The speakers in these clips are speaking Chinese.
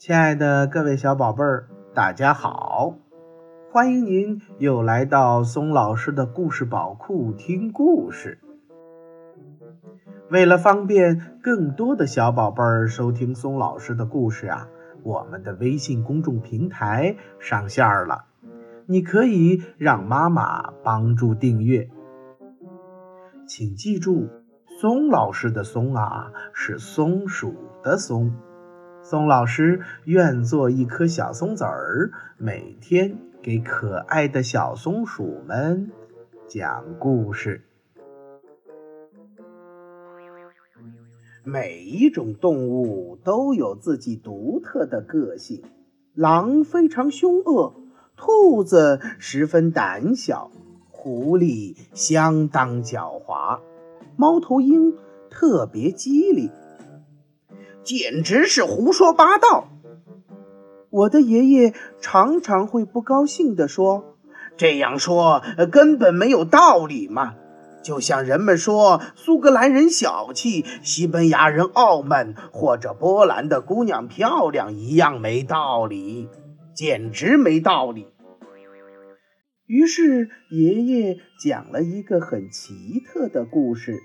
亲爱的各位小宝贝儿，大家好！欢迎您又来到松老师的故事宝库听故事。为了方便更多的小宝贝儿收听松老师的故事啊，我们的微信公众平台上线了，你可以让妈妈帮助订阅。请记住，松老师的“松”啊，是松鼠的“松”。松老师愿做一颗小松子儿，每天给可爱的小松鼠们讲故事。每一种动物都有自己独特的个性，狼非常凶恶，兔子十分胆小。狐狸相当狡猾，猫头鹰特别机灵，简直是胡说八道。我的爷爷常常会不高兴地说：“这样说根本没有道理嘛！就像人们说苏格兰人小气，西班牙人傲慢，或者波兰的姑娘漂亮一样没道理，简直没道理。”于是，爷爷讲了一个很奇特的故事。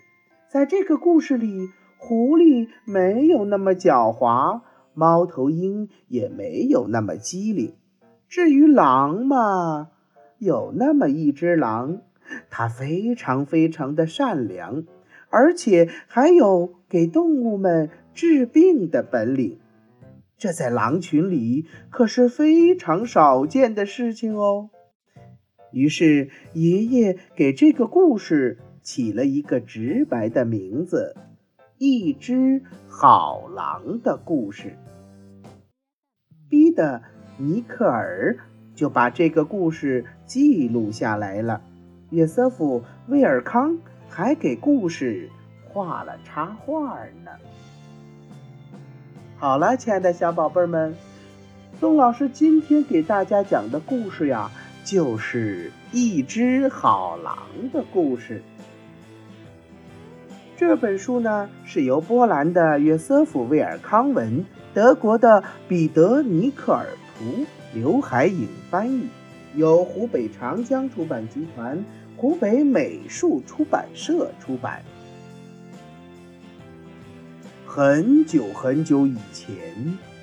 在这个故事里，狐狸没有那么狡猾，猫头鹰也没有那么机灵。至于狼嘛，有那么一只狼，它非常非常的善良，而且还有给动物们治病的本领。这在狼群里可是非常少见的事情哦。于是，爷爷给这个故事起了一个直白的名字：《一只好狼的故事》。逼得尼克尔就把这个故事记录下来了。约瑟夫·威尔康还给故事画了插画呢。好了，亲爱的小宝贝们，宋老师今天给大家讲的故事呀。就是一只好狼的故事。这本书呢，是由波兰的约瑟夫·威尔康文、德国的彼得·尼克尔图、刘海颖翻译，由湖北长江出版集团、湖北美术出版社出版。很久很久以前，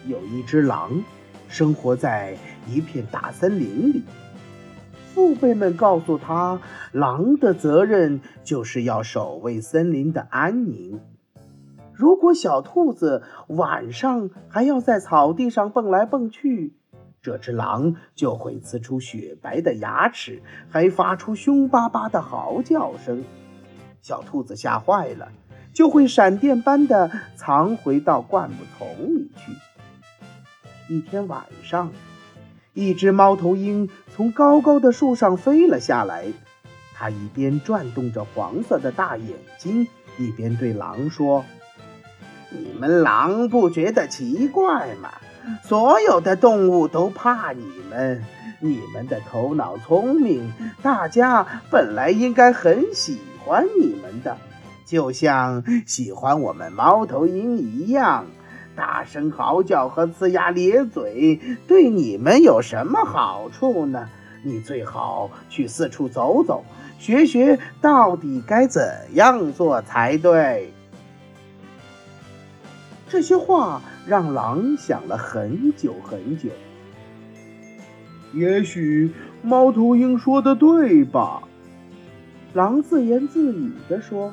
有一只狼，生活在一片大森林里。父辈们告诉他，狼的责任就是要守卫森林的安宁。如果小兔子晚上还要在草地上蹦来蹦去，这只狼就会呲出雪白的牙齿，还发出凶巴巴的嚎叫声。小兔子吓坏了，就会闪电般的藏回到灌木丛里去。一天晚上。一只猫头鹰从高高的树上飞了下来，它一边转动着黄色的大眼睛，一边对狼说：“你们狼不觉得奇怪吗？所有的动物都怕你们，你们的头脑聪明，大家本来应该很喜欢你们的，就像喜欢我们猫头鹰一样。”大声嚎叫和呲牙咧嘴对你们有什么好处呢？你最好去四处走走，学学到底该怎样做才对。这些话让狼想了很久很久。也许猫头鹰说的对吧？狼自言自语地说。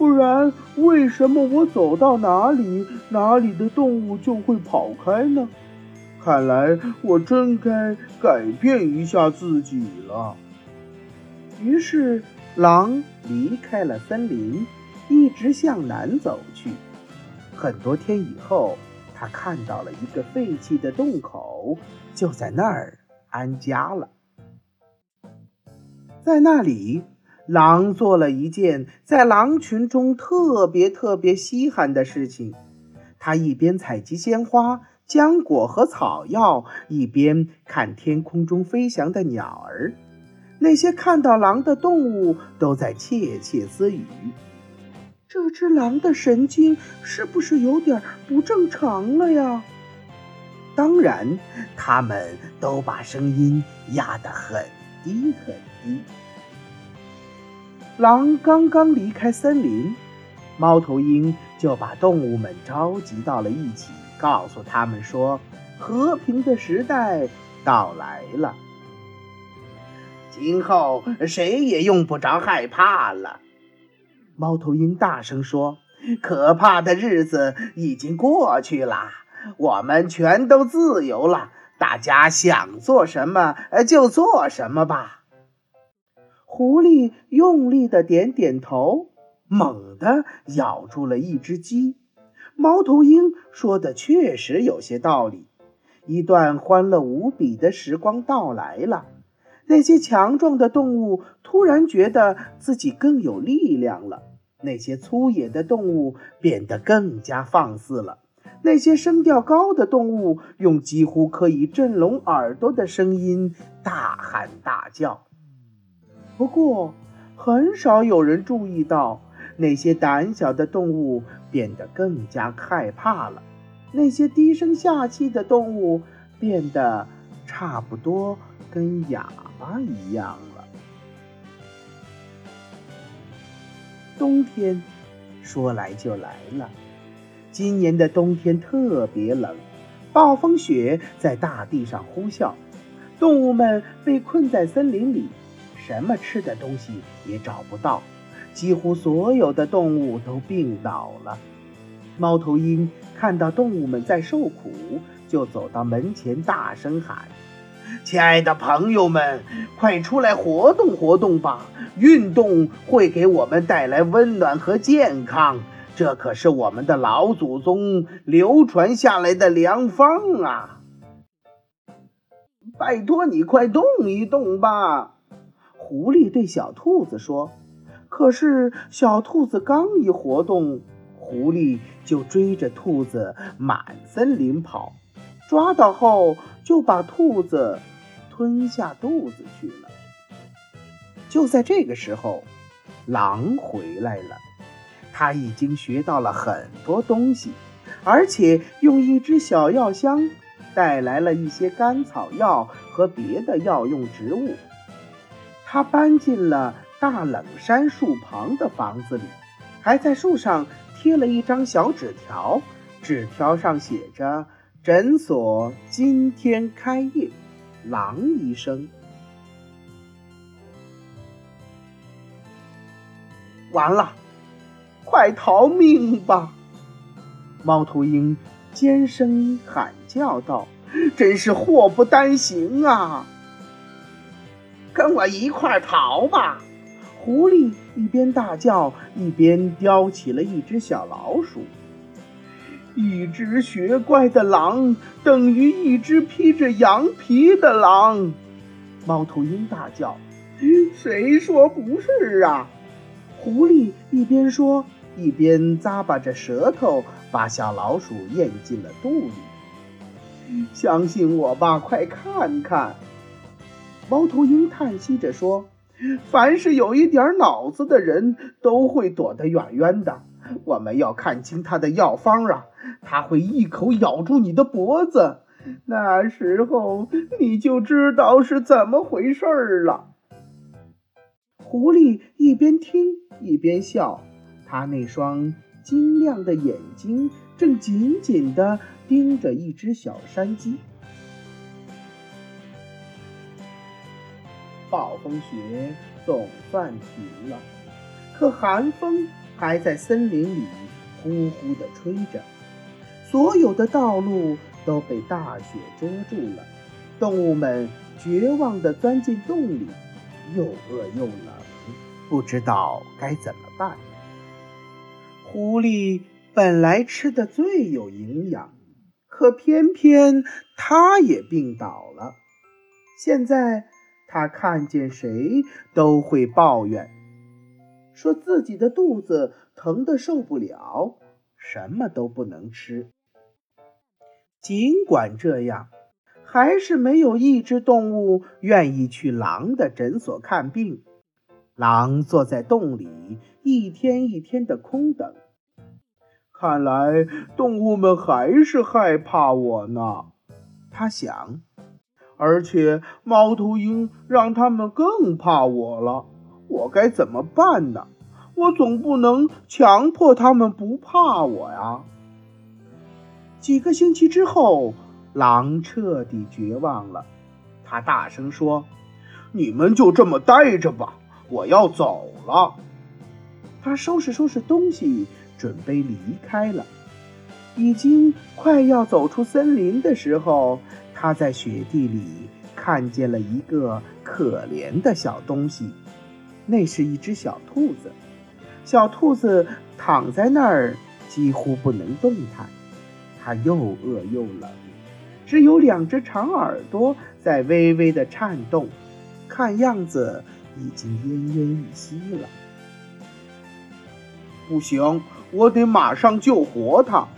不然，为什么我走到哪里，哪里的动物就会跑开呢？看来我真该改变一下自己了。于是，狼离开了森林，一直向南走去。很多天以后，他看到了一个废弃的洞口，就在那儿安家了。在那里。狼做了一件在狼群中特别特别稀罕的事情，他一边采集鲜花、浆果和草药，一边看天空中飞翔的鸟儿。那些看到狼的动物都在窃窃私语：“这只狼的神经是不是有点不正常了呀？”当然，他们都把声音压得很低很低。狼刚刚离开森林，猫头鹰就把动物们召集到了一起，告诉他们说：“和平的时代到来了，今后谁也用不着害怕了。”猫头鹰大声说：“可怕的日子已经过去了，我们全都自由了，大家想做什么就做什么吧。”狐狸用力的点点头，猛地咬住了一只鸡。猫头鹰说的确实有些道理。一段欢乐无比的时光到来了。那些强壮的动物突然觉得自己更有力量了。那些粗野的动物变得更加放肆了。那些声调高的动物用几乎可以震聋耳朵的声音大喊大叫。不过，很少有人注意到，那些胆小的动物变得更加害怕了。那些低声下气的动物变得差不多跟哑巴一样了。冬天说来就来了，今年的冬天特别冷，暴风雪在大地上呼啸，动物们被困在森林里。什么吃的东西也找不到，几乎所有的动物都病倒了。猫头鹰看到动物们在受苦，就走到门前，大声喊：“亲爱的朋友们，快出来活动活动吧！运动会给我们带来温暖和健康，这可是我们的老祖宗流传下来的良方啊！拜托你快动一动吧！”狐狸对小兔子说：“可是小兔子刚一活动，狐狸就追着兔子满森林跑，抓到后就把兔子吞下肚子去了。”就在这个时候，狼回来了。他已经学到了很多东西，而且用一只小药箱带来了一些甘草药和别的药用植物。他搬进了大冷杉树旁的房子里，还在树上贴了一张小纸条，纸条上写着：“诊所今天开业，狼医生。”完了，快逃命吧！猫头鹰尖声喊叫道：“真是祸不单行啊！”跟我一块逃吧！狐狸一边大叫，一边叼起了一只小老鼠。一只学乖的狼等于一只披着羊皮的狼。猫头鹰大叫：“谁说不是啊？”狐狸一边说，一边咂巴着舌头，把小老鼠咽进了肚里。相信我吧，快看看。猫头鹰叹息着说：“凡是有一点脑子的人都会躲得远远的。我们要看清他的药方啊！他会一口咬住你的脖子，那时候你就知道是怎么回事了。”狐狸一边听一边笑，他那双晶亮的眼睛正紧紧地盯着一只小山鸡。暴风雪总算停了，可寒风还在森林里呼呼地吹着，所有的道路都被大雪遮住了。动物们绝望地钻进洞里，又饿又冷，不知道该怎么办。狐狸本来吃的最有营养，可偏偏它也病倒了。现在。他看见谁都会抱怨，说自己的肚子疼得受不了，什么都不能吃。尽管这样，还是没有一只动物愿意去狼的诊所看病。狼坐在洞里，一天一天的空等。看来动物们还是害怕我呢。他想。而且猫头鹰让他们更怕我了，我该怎么办呢？我总不能强迫他们不怕我呀。几个星期之后，狼彻底绝望了，他大声说：“你们就这么待着吧，我要走了。”他收拾收拾东西，准备离开了。已经快要走出森林的时候，他在雪地里看见了一个可怜的小东西，那是一只小兔子。小兔子躺在那儿，几乎不能动弹。它又饿又冷，只有两只长耳朵在微微的颤动，看样子已经奄奄一息了。不行，我得马上救活它。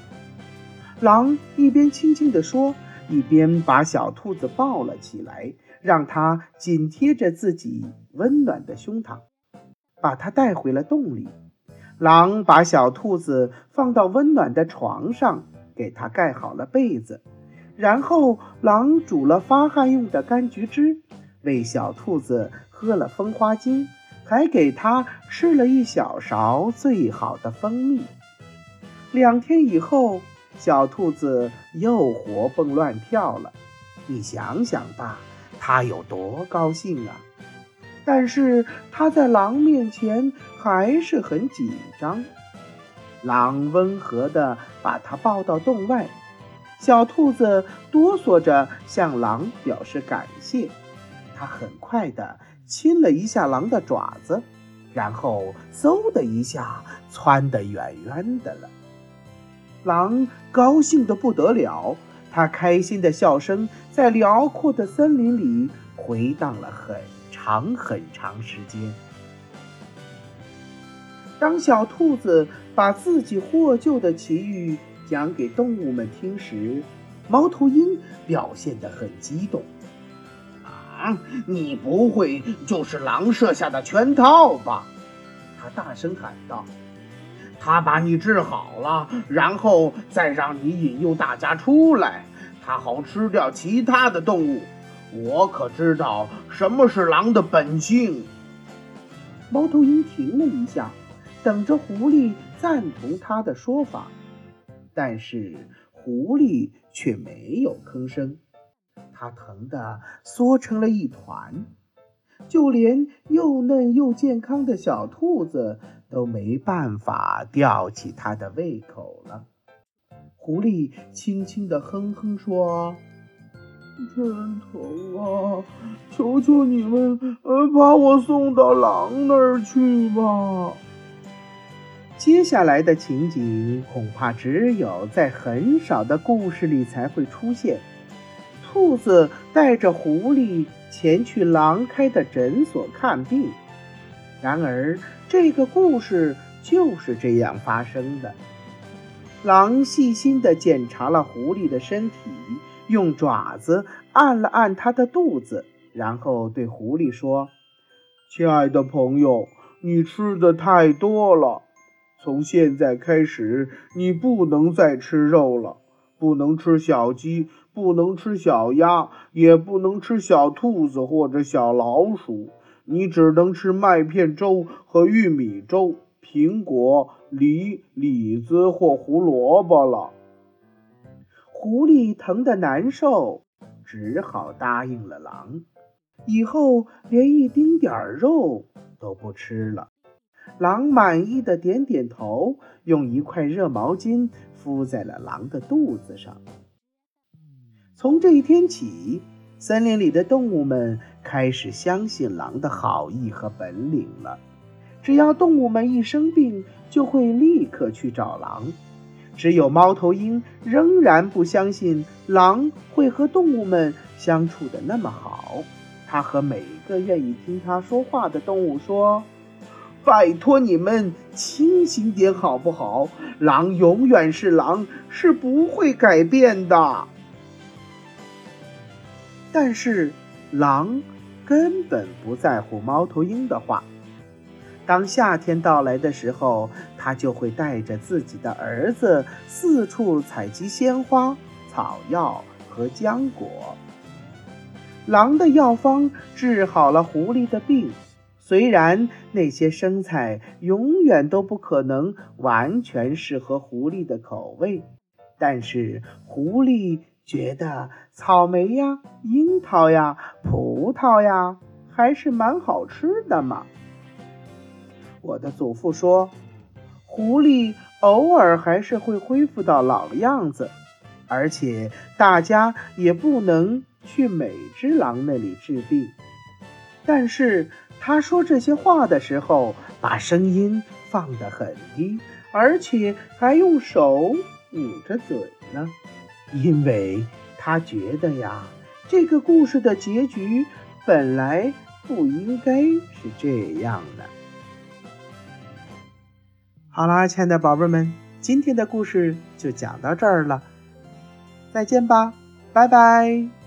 狼一边轻轻地说，一边把小兔子抱了起来，让它紧贴着自己温暖的胸膛，把它带回了洞里。狼把小兔子放到温暖的床上，给它盖好了被子，然后狼煮了发汗用的柑橘汁，喂小兔子喝了蜂花精，还给它吃了一小勺最好的蜂蜜。两天以后。小兔子又活蹦乱跳了，你想想吧，它有多高兴啊！但是它在狼面前还是很紧张。狼温和地把它抱到洞外，小兔子哆嗦着向狼表示感谢。它很快地亲了一下狼的爪子，然后嗖的一下窜得远远的了。狼高兴得不得了，它开心的笑声在辽阔的森林里回荡了很长很长时间。当小兔子把自己获救的奇遇讲给动物们听时，猫头鹰表现得很激动。啊，你不会就是狼设下的圈套吧？他大声喊道。他把你治好了，然后再让你引诱大家出来，他好吃掉其他的动物。我可知道什么是狼的本性。猫头鹰停了一下，等着狐狸赞同他的说法，但是狐狸却没有吭声，它疼得缩成了一团。就连又嫩又健康的小兔子都没办法吊起它的胃口了。狐狸轻轻地哼哼说：“真疼啊！求求你们，把我送到狼那儿去吧。”接下来的情景恐怕只有在很少的故事里才会出现。兔子带着狐狸。前去狼开的诊所看病，然而这个故事就是这样发生的。狼细心地检查了狐狸的身体，用爪子按了按它的肚子，然后对狐狸说：“亲爱的朋友，你吃的太多了，从现在开始你不能再吃肉了。”不能吃小鸡，不能吃小鸭，也不能吃小兔子或者小老鼠。你只能吃麦片粥和玉米粥、苹果、梨、李子或胡萝卜了。狐狸疼得难受，只好答应了狼，以后连一丁点儿肉都不吃了。狼满意的点点头，用一块热毛巾。敷在了狼的肚子上。从这一天起，森林里的动物们开始相信狼的好意和本领了。只要动物们一生病，就会立刻去找狼。只有猫头鹰仍然不相信狼会和动物们相处的那么好。他和每个愿意听他说话的动物说。拜托你们清醒点好不好？狼永远是狼，是不会改变的。但是狼根本不在乎猫头鹰的话。当夏天到来的时候，他就会带着自己的儿子四处采集鲜花、草药和浆果。狼的药方治好了狐狸的病，虽然那些生菜永远都不可能完全适合狐狸的口味，但是狐狸觉得草莓呀、樱桃呀、葡萄呀还是蛮好吃的嘛。我的祖父说，狐狸偶尔还是会恢复到老样子，而且大家也不能。去每只狼那里治病，但是他说这些话的时候，把声音放得很低，而且还用手捂着嘴呢，因为他觉得呀，这个故事的结局本来不应该是这样的。好啦，亲爱的宝贝们，今天的故事就讲到这儿了，再见吧，拜拜。